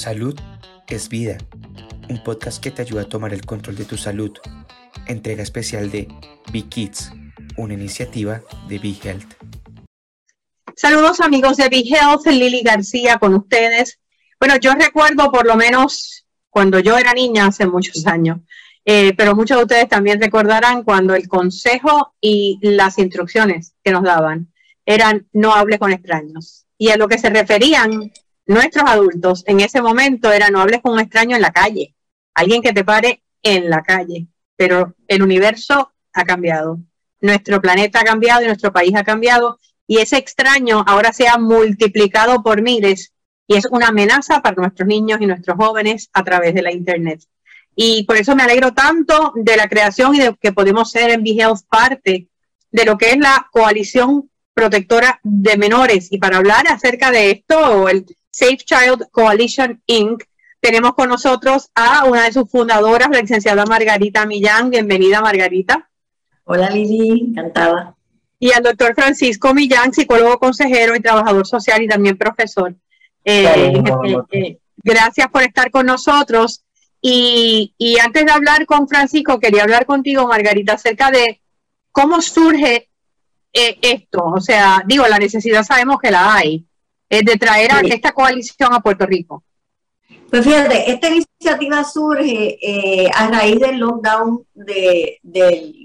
Salud es vida, un podcast que te ayuda a tomar el control de tu salud. Entrega especial de Be Kids, una iniciativa de Be Health. Saludos amigos de Be Health, Lili García con ustedes. Bueno, yo recuerdo por lo menos cuando yo era niña hace muchos años, eh, pero muchos de ustedes también recordarán cuando el consejo y las instrucciones que nos daban eran no hable con extraños. Y a lo que se referían nuestros adultos en ese momento era no hables con un extraño en la calle, alguien que te pare en la calle. Pero el universo ha cambiado, nuestro planeta ha cambiado y nuestro país ha cambiado y ese extraño ahora se ha multiplicado por miles y es una amenaza para nuestros niños y nuestros jóvenes a través de la Internet. Y por eso me alegro tanto de la creación y de que podemos ser en Health parte de lo que es la coalición protectora de menores. Y para hablar acerca de esto, el Safe Child Coalition Inc., tenemos con nosotros a una de sus fundadoras, la licenciada Margarita Millán. Bienvenida, Margarita. Hola, Lili, encantada. Y al doctor Francisco Millán, psicólogo consejero y trabajador social y también profesor. Eh, eh, eh, gracias por estar con nosotros. Y, y, antes de hablar con Francisco, quería hablar contigo, Margarita, acerca de cómo surge esto. O sea, digo, la necesidad sabemos que la hay, de traer a esta coalición a Puerto Rico? Pues fíjate, esta iniciativa surge eh, a raíz del lockdown de,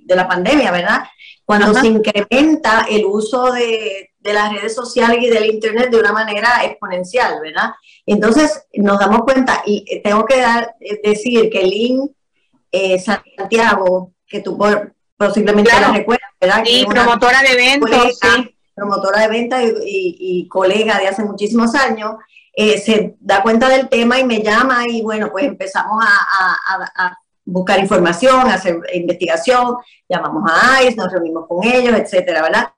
la pandemia, ¿verdad? Cuando se incrementa el uso de, las redes sociales y del Internet de una manera exponencial, ¿verdad? Entonces nos damos cuenta, y tengo que dar, eh, decir que Lynn eh, Santiago, que tú posiblemente la recuerdas, ¿verdad? Sí, promotora de eventos, sí promotora de ventas y, colega de hace muchísimos años, eh, se da cuenta del tema y me llama y bueno, pues empezamos a, buscar información, a hacer investigación, llamamos a ICE, nos reunimos con ellos, etcétera, ¿verdad?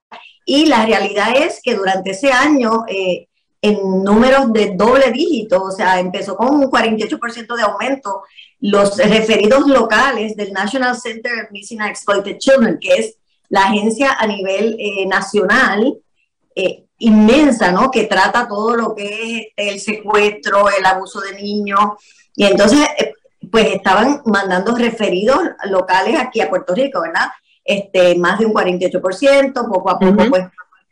Y la realidad es que durante ese año, eh, en números de doble dígito, o sea, empezó con un 48% de aumento, los referidos locales del National Center of Missing and Exploited Children, que es la agencia a nivel eh, nacional eh, inmensa, ¿no? Que trata todo lo que es el secuestro, el abuso de niños. Y entonces, eh, pues estaban mandando referidos locales aquí a Puerto Rico, ¿verdad? Este, más de un 48%, poco a poco, pues,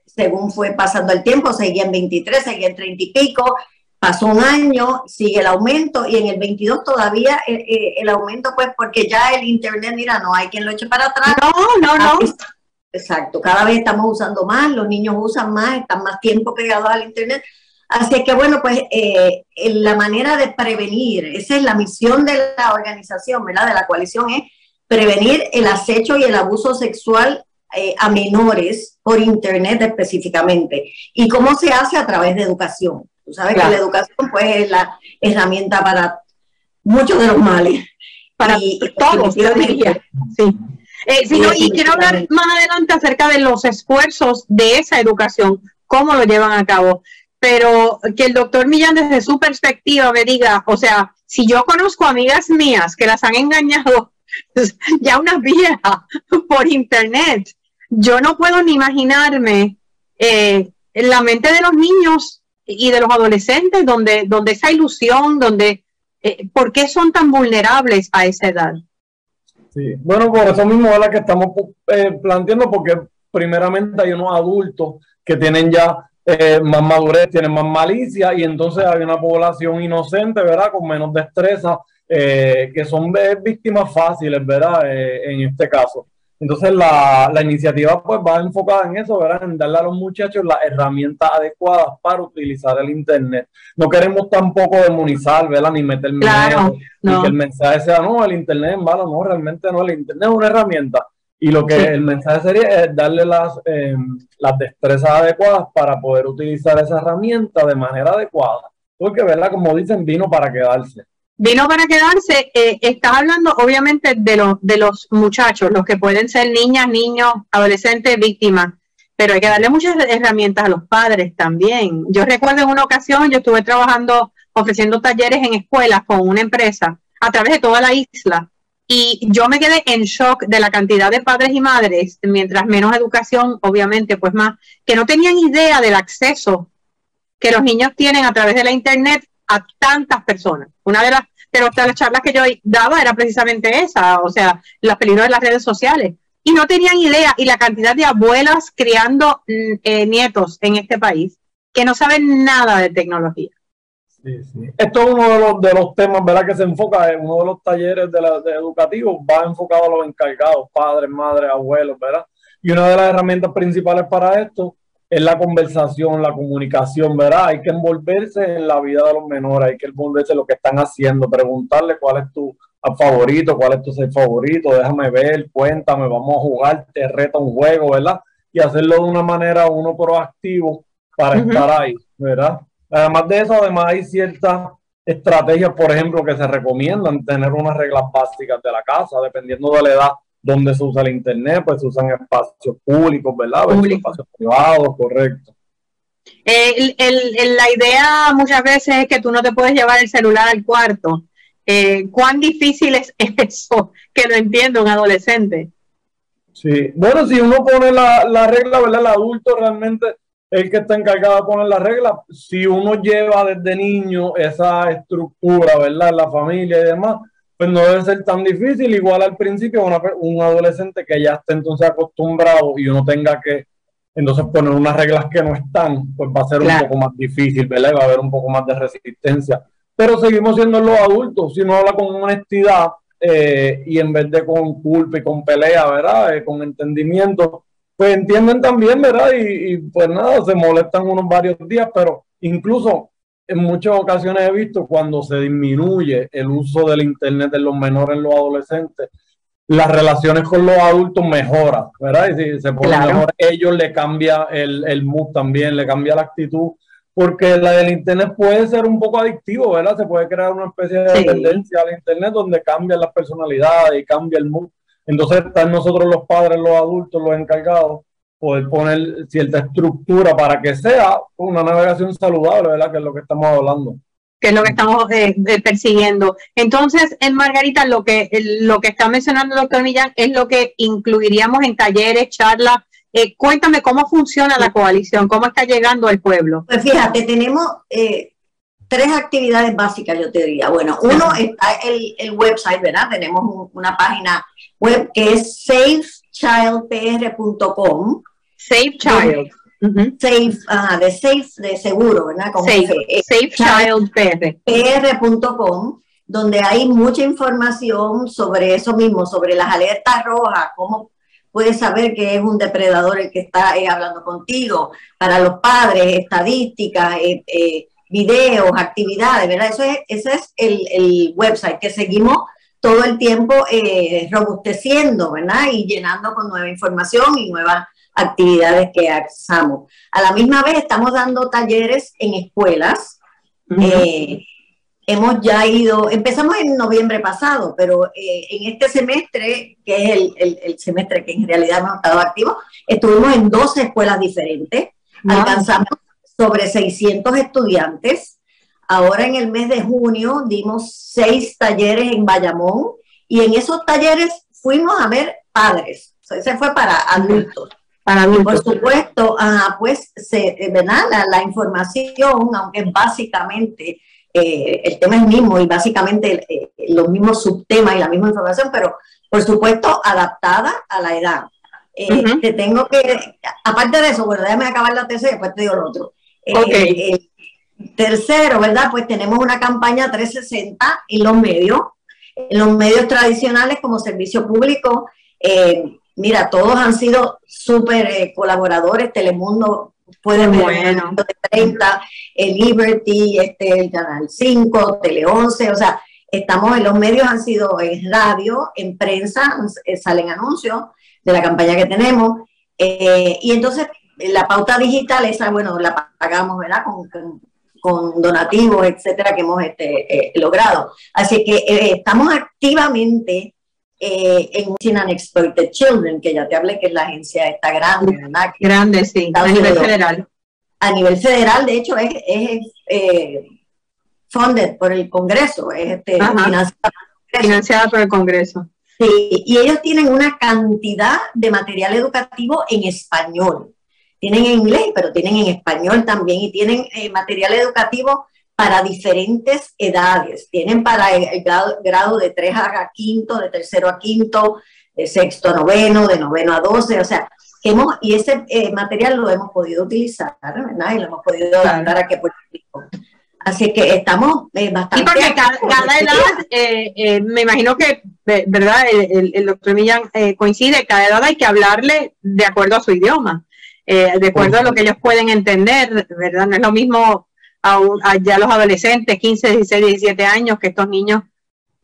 según fue pasando el tiempo, seguía en 23, seguía en 30 y pico, pasó un año, sigue el aumento y en el 22 todavía el, eh, eh, el, aumento, pues porque ya el Internet, mira, no hay quien lo eche para atrás. No, no, no. Exacto, cada vez estamos usando más, los niños usan más, están más tiempo pegados al Internet. Así que bueno, pues eh, la manera de prevenir, esa es la misión de la organización, ¿verdad? De la coalición, es prevenir el acecho y el abuso sexual a menores por Internet específicamente. ¿Y cómo se hace? A través de educación. Tú sabes que la educación pues es la herramienta para muchos de los males. Para todos, yo diría. Sí. Eh, y quiero hablar más adelante acerca de los esfuerzos de esa educación, cómo lo llevan a cabo. Pero que el doctor Millán desde su perspectiva me diga, o sea, si yo conozco amigas mías que las han engañado ya unas viejas por internet, yo no puedo ni imaginarme eh, en la mente de los niños y de los adolescentes, donde, donde esa ilusión, donde, eh, ¿por qué son tan vulnerables a esa edad? Sí, bueno, por eso mismo es la que estamos eh, planteando, porque primeramente hay unos adultos que tienen ya eh, más madurez, tienen más malicia, y entonces hay una población inocente, ¿verdad? Con menos destreza, que son víctimas fáciles, ¿verdad? en este caso. Entonces la, la, iniciativa pues va enfocada en eso, ¿verdad? En darle a los muchachos las herramientas adecuadas para utilizar el Internet. No queremos tampoco demonizar, ¿verdad? Ni meter miedo, ni que el mensaje sea, no, el Internet es malo, no, realmente no, el Internet es una herramienta. Y lo que el mensaje sería es darle las, em, las destrezas adecuadas para poder utilizar esa herramienta de manera adecuada. Porque, ¿verdad? Como dicen, vino para quedarse vino para quedarse. Eh, estás hablando obviamente de los, de los muchachos, los que pueden ser niñas, niños, adolescentes, víctimas, pero hay que darle muchas herramientas a los padres también. Yo recuerdo en una ocasión, yo estuve trabajando, ofreciendo talleres en escuelas con una empresa a través de toda la isla. Y yo me quedé en shock de la cantidad de padres y madres, mientras menos educación, obviamente, pues más, que no tenían idea del acceso que los niños tienen a través de la Internet a tantas personas. Una de las, de las charlas que yo daba era precisamente esa, o sea, los peligros de las redes sociales. Y no tenían idea, y la cantidad de abuelas criando mm, eh, nietos en este país que no saben nada de tecnología. Sí, sí. Esto es uno de los, de los temas ¿verdad? que se enfoca en uno de los talleres de, la, de educativos, va enfocado a los encargados, padres, madres, abuelos, ¿verdad? Y una de las herramientas principales para esto es la conversación, la comunicación, ¿verdad? Hay que envolverse en la vida de los menores, hay que envolverse en lo que están haciendo, preguntarle cuál es tu favorito, cuál es tu ser favorito, déjame ver, cuéntame, vamos a jugar, te reta un juego, ¿verdad? Y hacerlo de una manera uno proactivo para estar ahí, ¿verdad? Además de eso, además hay ciertas estrategias, por ejemplo, que se recomiendan tener unas reglas básicas de la casa, dependiendo de la edad donde se usa el Internet, pues se usan espacios públicos, ¿verdad? Espacios privados, correcto. Eh, la idea muchas veces es que tú no te puedes llevar el celular al cuarto. Eh, ¿Cuán difícil es eso que lo entienda un adolescente? Sí, bueno, si uno pone la, la regla, ¿verdad? El adulto realmente el que está encargado de poner la regla. Si uno lleva desde niño esa estructura, ¿verdad? La familia y demás, pues no debe ser tan difícil. Igual al principio, un adolescente que ya esté entonces acostumbrado y uno tenga que entonces poner unas reglas que no están, pues va a ser un poco más difícil, ¿verdad? Y va a haber un poco más de resistencia. Pero seguimos siendo los adultos, si uno habla con honestidad eh, y en vez de con culpa y con pelea, ¿verdad? Eh, con entendimiento, pues entienden también, ¿verdad? Y, y pues nada, se molestan unos varios días, pero incluso en muchas ocasiones he visto cuando se disminuye el uso del Internet en los menores, en los adolescentes, las relaciones con los adultos mejoran, ¿verdad? Y si se pone mejor, ellos le cambia el, el mood también, le cambia la actitud, porque la del Internet puede ser un poco adictivo, ¿verdad? Se puede crear una especie de dependencia al Internet donde cambian las personalidades y cambia el mood. Entonces están nosotros los padres, los adultos, los encargados, poder poner cierta estructura para que sea una navegación saludable, ¿verdad? Que es lo que estamos hablando. Que es lo que estamos eh, eh, persiguiendo. Entonces, en Margarita, lo que, lo que está mencionando el doctor Millán es lo que incluiríamos en talleres, charlas. Eh, cuéntame cómo funciona la coalición, cómo está llegando al pueblo. Pues fíjate, tenemos tres actividades básicas, yo te diría. Bueno, uno está el, el website, ¿verdad? Tenemos una página web que es safechildpr.com. Safe Child. Safe, de safe, de seguro, ¿verdad? safe, safechildpr.com, donde hay mucha información sobre eso mismo, sobre las alertas rojas, cómo puedes saber que es un depredador el que está eh, hablando contigo, para los padres, estadísticas, eh, eh, videos, actividades, ¿verdad? Eso es, ese es el, el website que seguimos todo el tiempo eh, robusteciendo, ¿verdad? Y llenando con nueva información y nuevas actividades que hacemos. A la misma vez estamos dando talleres en escuelas. Eh, hemos ya ido, empezamos en noviembre pasado, pero eh, en este semestre, que es el, el, semestre que en realidad hemos estado activos, estuvimos en 12 escuelas diferentes, alcanzamos sobre 600 estudiantes Ahora en el mes de junio dimos seis talleres en Bayamón y en esos talleres fuimos a ver padres. ese fue para adultos. Para adultos. Por supuesto, pues se, eh, ¿verdad? La, información, aunque básicamente eh, el tema es mismo y básicamente eh, los mismos subtemas y la misma información, pero por supuesto adaptada a la edad. Te tengo que, aparte de eso, bueno, déjame acabar la tesis y después te digo lo otro. Okay. Tercero, ¿verdad? Pues tenemos una campaña 360 en los medios, en los medios tradicionales como servicio público. Eh, mira, todos han sido súper eh, colaboradores. Telemundo puede ver bueno. de 30, el Liberty, este, el Canal 5, Tele 11, o sea, estamos en los medios, han sido en radio, en prensa, eh, salen anuncios de la campaña que tenemos. y entonces la pauta digital, esa, bueno, la pagamos, ¿verdad? con con donativos, etcétera, que hemos este, eh, logrado. Así que eh, estamos activamente eh, en China Unexploited Children, que ya te hablé que es la agencia está grande, ¿verdad? Grande, sí, a nivel federal. A nivel federal, de hecho, es, es funded por el Congreso, es este, financiada, financiada por el Congreso. Sí, y ellos tienen una cantidad de material educativo en español tienen en inglés, pero tienen en español también y tienen eh, material educativo para diferentes edades. Tienen para el grado, de 3 a quinto, de tercero a quinto, de sexto a noveno, de noveno a 12, o sea, hemos, y ese eh, material lo hemos podido utilizar, ¿verdad? Y lo hemos podido adaptar a que Puerto Rico. Así que estamos eh, bastante... Y porque cada, edad, eh, me imagino que, ¿verdad? El, doctor Millán coincide, cada edad hay que hablarle de acuerdo a su idioma, de acuerdo a lo que ellos pueden entender, ¿verdad? No es lo mismo a, ya los adolescentes, 15, 16, 17 años, que estos niños,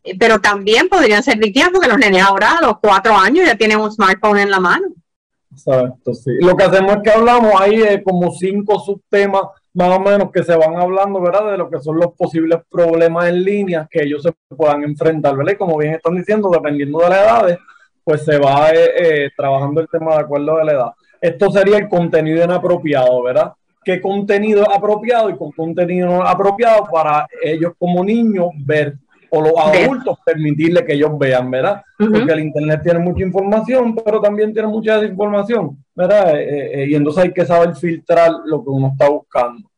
eh, pero también podrían ser víctimas porque los nenes ahora los 4 años ya tienen un smartphone en la mano. Exacto, sí. Lo que hacemos es que hablamos ahí de como cinco subtemas más o menos que se van hablando, ¿verdad? De lo que son los posibles problemas en línea que ellos se puedan enfrentar, ¿verdad? Y como bien están diciendo, dependiendo de las edades, pues se va eh, eh, trabajando el tema de acuerdo a la edad. Esto sería el contenido inapropiado, ¿verdad? Qué contenido apropiado y con contenido apropiado para ellos como niños ver o los adultos permitirle que ellos vean, ¿verdad? Porque el Internet tiene mucha información, pero también tiene mucha desinformación, ¿verdad? Eh, eh, eh, y entonces hay que saber filtrar lo que uno está buscando.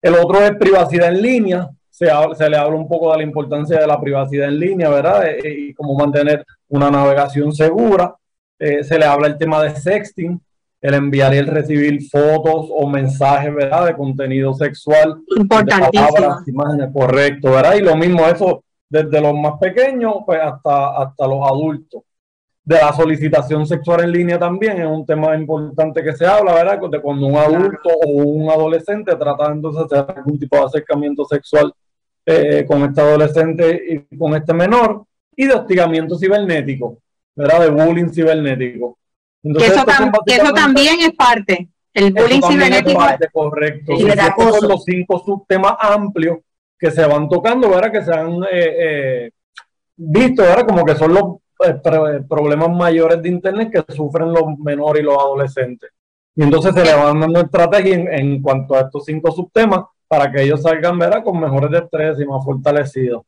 El otro es privacidad en línea. Se, se le habla un poco de la importancia de la privacidad en línea, ¿verdad? y cómo mantener una navegación segura. se le habla el tema de sexting, el enviar y el recibir fotos o mensajes, ¿verdad? De contenido sexual. Importantísimo. imágenes, correcto, ¿verdad? Y lo mismo eso desde los más pequeños pues hasta, hasta los adultos. De la solicitación sexual en línea también es un tema importante que se habla, ¿verdad? De cuando un adulto o un adolescente trata entonces de hacer algún tipo de acercamiento sexual eh, con este adolescente y con este menor, y de hostigamiento cibernético, ¿verdad? De bullying cibernético que, eso, también es parte. El bullying cibernético. correcto. Y son los cinco subtemas amplios que se van tocando, ¿verdad? Que se han eh, eh, visto, ¿verdad? Como que son los eh, problemas mayores de Internet que sufren los menores y los adolescentes. Y entonces se le van dando estrategias en, en cuanto a estos cinco subtemas para que ellos salgan, ¿verdad? Con mejores destrezas y más fortalecidos.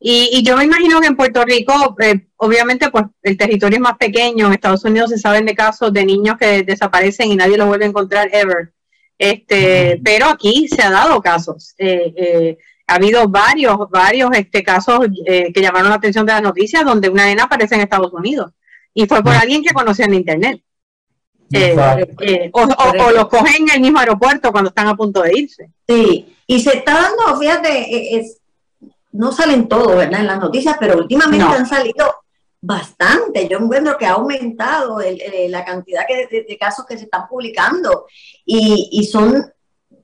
Y, yo me imagino que en Puerto Rico, eh, obviamente, pues el territorio es más pequeño. En Estados Unidos se saben de casos de niños que desaparecen y nadie los vuelve a encontrar ever. Este, pero aquí se ha dado casos. Eh, eh, ha habido varios, varios este, casos que llamaron la atención de las noticias donde una nena aparece en Estados Unidos y fue por alguien que conocía en internet. o, o, los cogen en el mismo aeropuerto cuando están a punto de irse. Sí, y se está dando, fíjate, es, no salen todos, ¿verdad? En las noticias, pero últimamente han salido bastante. Yo encuentro que ha aumentado la cantidad de, casos que se están publicando y, son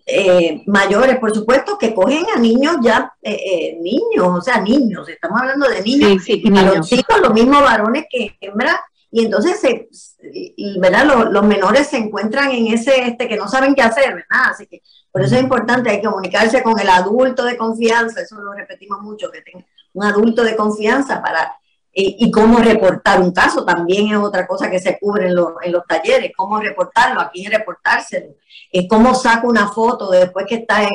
eh, mayores, por supuesto, que cogen a niños ya, eh, eh, niños, o sea, niños, estamos hablando de niños, sí, sí, los chicos, los mismos varones que hembras, y entonces, se, ¿verdad? Los, menores se encuentran en ese, este, que no saben qué hacer, ¿verdad? Así que por eso es importante, hay que comunicarse con el adulto de confianza, eso lo repetimos mucho, que tenga un adulto de confianza para, y, cómo reportar un caso, también es otra cosa que se cubre en, en los talleres, cómo reportarlo, a quién reportárselo, es cómo saco una foto después que está,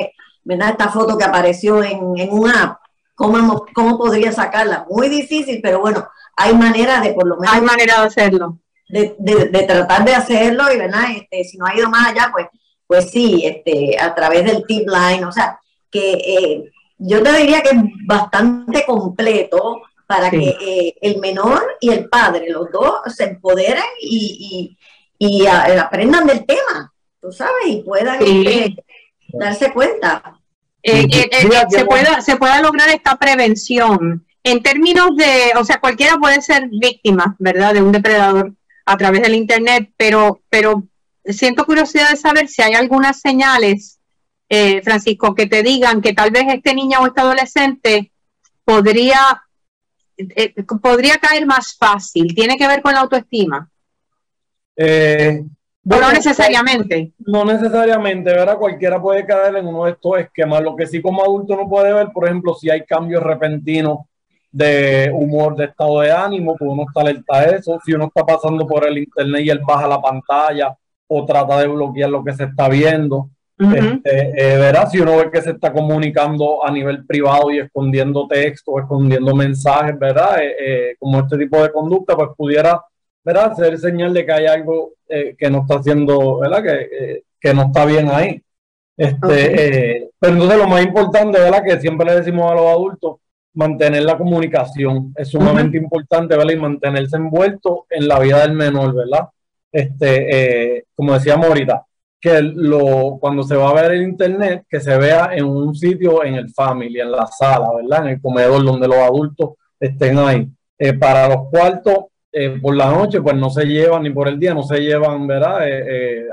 ¿verdad? Esta foto que apareció en, en un app, ¿cómo, ¿cómo podría sacarla? Muy difícil, pero bueno, hay manera de por lo menos... Hay manera de hacerlo. De, de, tratar de hacerlo y, ¿verdad? Este, si no ha ido más allá, pues pues sí, este, a través del tip line, o sea, que eh, yo te diría que es bastante completo para que eh, el menor y el padre, los dos, se empoderen y, aprendan del tema, tú sabes, y puedan este, darse cuenta. Eh, se, pueda, se pueda lograr esta prevención en términos de, o sea, cualquiera puede ser víctima, ¿verdad?, de un depredador a través del Internet, pero, pero siento curiosidad de saber si hay algunas señales, eh, Francisco, que te digan que tal vez este niño o este adolescente podría, eh, podría caer más fácil. ¿Tiene que ver con la autoestima? No necesariamente. No necesariamente, ¿verdad? Cualquiera puede caer en uno de estos esquemas. Lo que sí como adulto no puede ver, por ejemplo, si hay cambios repentinos de humor, de estado de ánimo, pues uno está alerta a eso. Si uno está pasando por el internet y él baja la pantalla o trata de bloquear lo que se está viendo. Este, eh, verá, si uno ve que se está comunicando a nivel privado y escondiendo texto, escondiendo mensajes, ¿verdad? Eh, eh, como este tipo de conducta, pues pudiera, ¿verdad? Ser señal de que hay algo que no está haciendo, ¿verdad? Que, que no está bien ahí. Este, eh, pero entonces lo más importante, ¿verdad? Que siempre le decimos a los adultos, mantener la comunicación es sumamente importante, ¿verdad? Y mantenerse envuelto en la vida del menor, ¿verdad? Este, eh, como decíamos ahorita, que lo, cuando se va a ver el internet, que se vea en un sitio, en el family, en la sala, ¿verdad? En el comedor donde los adultos estén ahí. Eh, para los cuartos, eh, por la noche, pues no se llevan, ni por el día, no se llevan, ¿verdad?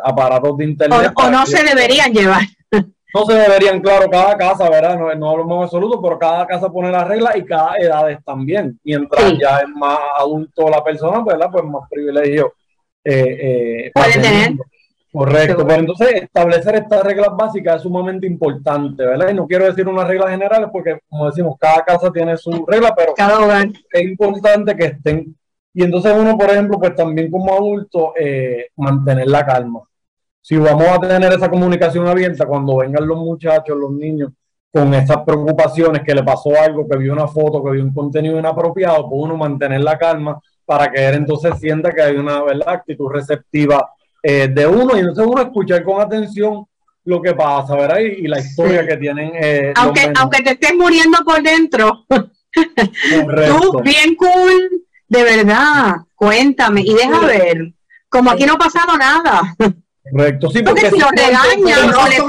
aparatos de internet. O, no se deberían llevar. No se deberían, claro, cada casa, ¿verdad? No, no hablamos absoluto, pero cada casa pone las reglas y cada edad también. Mientras ya es más adulto la persona, ¿verdad? Pues más privilegio eh, Puede tener. Correcto, pero entonces establecer estas reglas básicas es sumamente importante, ¿verdad? Y no quiero decir unas reglas generales porque, como decimos, cada casa tiene su regla, pero es importante que estén. Y entonces uno, por ejemplo, pues también como adulto, eh, mantener la calma. Si vamos a tener esa comunicación abierta cuando vengan los muchachos, los niños, con esas preocupaciones, que le pasó algo, que vio una foto, que vio un contenido inapropiado, pues uno mantener la calma para que él entonces sienta que hay una ¿verdad? actitud receptiva eh, de uno y entonces uno escuchar con atención lo que pasa, ¿verdad? Y, la historia que tienen. Eh, aunque, aunque te estés muriendo por dentro. Tú, bien cool, de verdad, cuéntame y deja ver. Como aquí no ha pasado nada. Correcto, sí, porque, si lo regañan, no le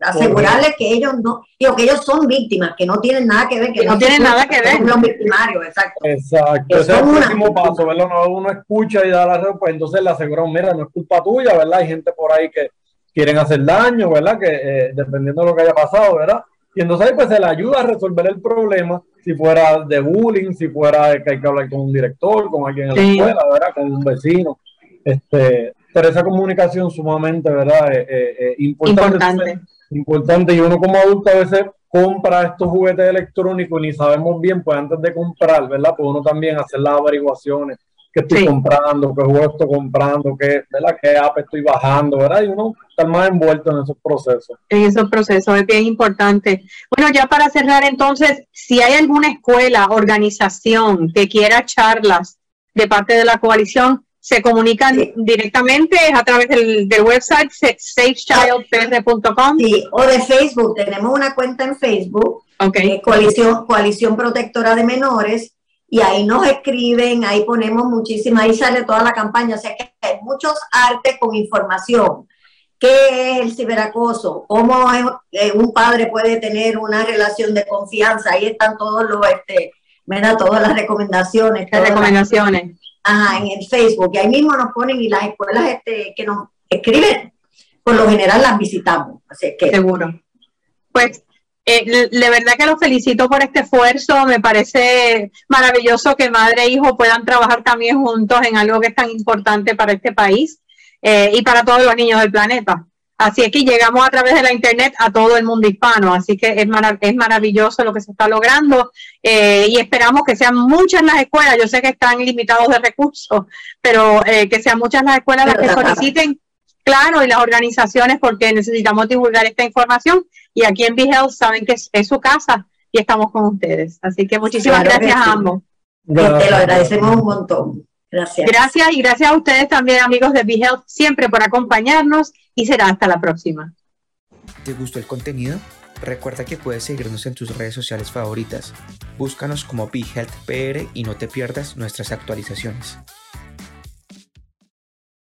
asegurarles que ellos no, digo que ellos son víctimas, que no tienen nada que ver, que, no, tienen nada que ver. Los victimarios, exacto. Exacto, ese es el último paso, ¿verdad? Uno, escucha y da la respuesta, pues entonces le aseguran, mira, no es culpa tuya, ¿verdad? Hay gente por ahí que quieren hacer daño, ¿verdad? Que eh, dependiendo de lo que haya pasado, ¿verdad? Y entonces pues se le ayuda a resolver el problema, si fuera de bullying, si fuera que hay que hablar con un director, con alguien en la escuela, ¿verdad? Con un vecino. Este, pero esa comunicación sumamente, ¿verdad? Eh, eh, eh importante. importante. Y uno como adulto a veces compra estos juguetes electrónicos y ni sabemos bien, pues antes de comprar, ¿verdad? Pues uno también hacer las averiguaciones, qué estoy comprando, qué juego estoy comprando, qué, ¿verdad? qué app estoy bajando, ¿verdad? Y uno está más envuelto en esos procesos. En esos procesos es bien importante. Bueno, ya para cerrar entonces, si hay alguna escuela, organización que quiera charlas de parte de la coalición, se comunican directamente a través del, website safechildpr.com. Sí, o de Facebook. Tenemos una cuenta en Facebook, okay. Coalición, Coalición Protectora de Menores, y ahí nos escriben, ahí ponemos muchísima, ahí sale toda la campaña. O sea que hay muchos artes con información. ¿Qué es el ciberacoso? ¿Cómo eh, un padre puede tener una relación de confianza? Ahí están todos los, este, todas las recomendaciones. Las recomendaciones en el Facebook, y ahí mismo nos ponen y las escuelas este, que nos escriben, por lo general las visitamos. Así que. Seguro. Pues eh, de verdad que los felicito por este esfuerzo. Me parece maravilloso que madre e hijo puedan trabajar también juntos en algo que es tan importante para este país eh, y para todos los niños del planeta. Así es que llegamos a través de la Internet a todo el mundo hispano, así que es, es maravilloso lo que se está logrando eh, y esperamos que sean muchas las escuelas, yo sé que están limitados de recursos, pero que sean muchas las escuelas las que soliciten, claro, y las organizaciones porque necesitamos divulgar esta información y aquí en BeHealth saben que es, su casa y estamos con ustedes. Así que muchísimas gracias a ambos. Te lo agradecemos un montón. Gracias. Gracias y gracias a ustedes también, amigos de BeHealth, siempre por acompañarnos y será hasta la próxima. ¿Te gustó el contenido? Recuerda que puedes seguirnos en tus redes sociales favoritas. Búscanos como BeHealthPR y no te pierdas nuestras actualizaciones.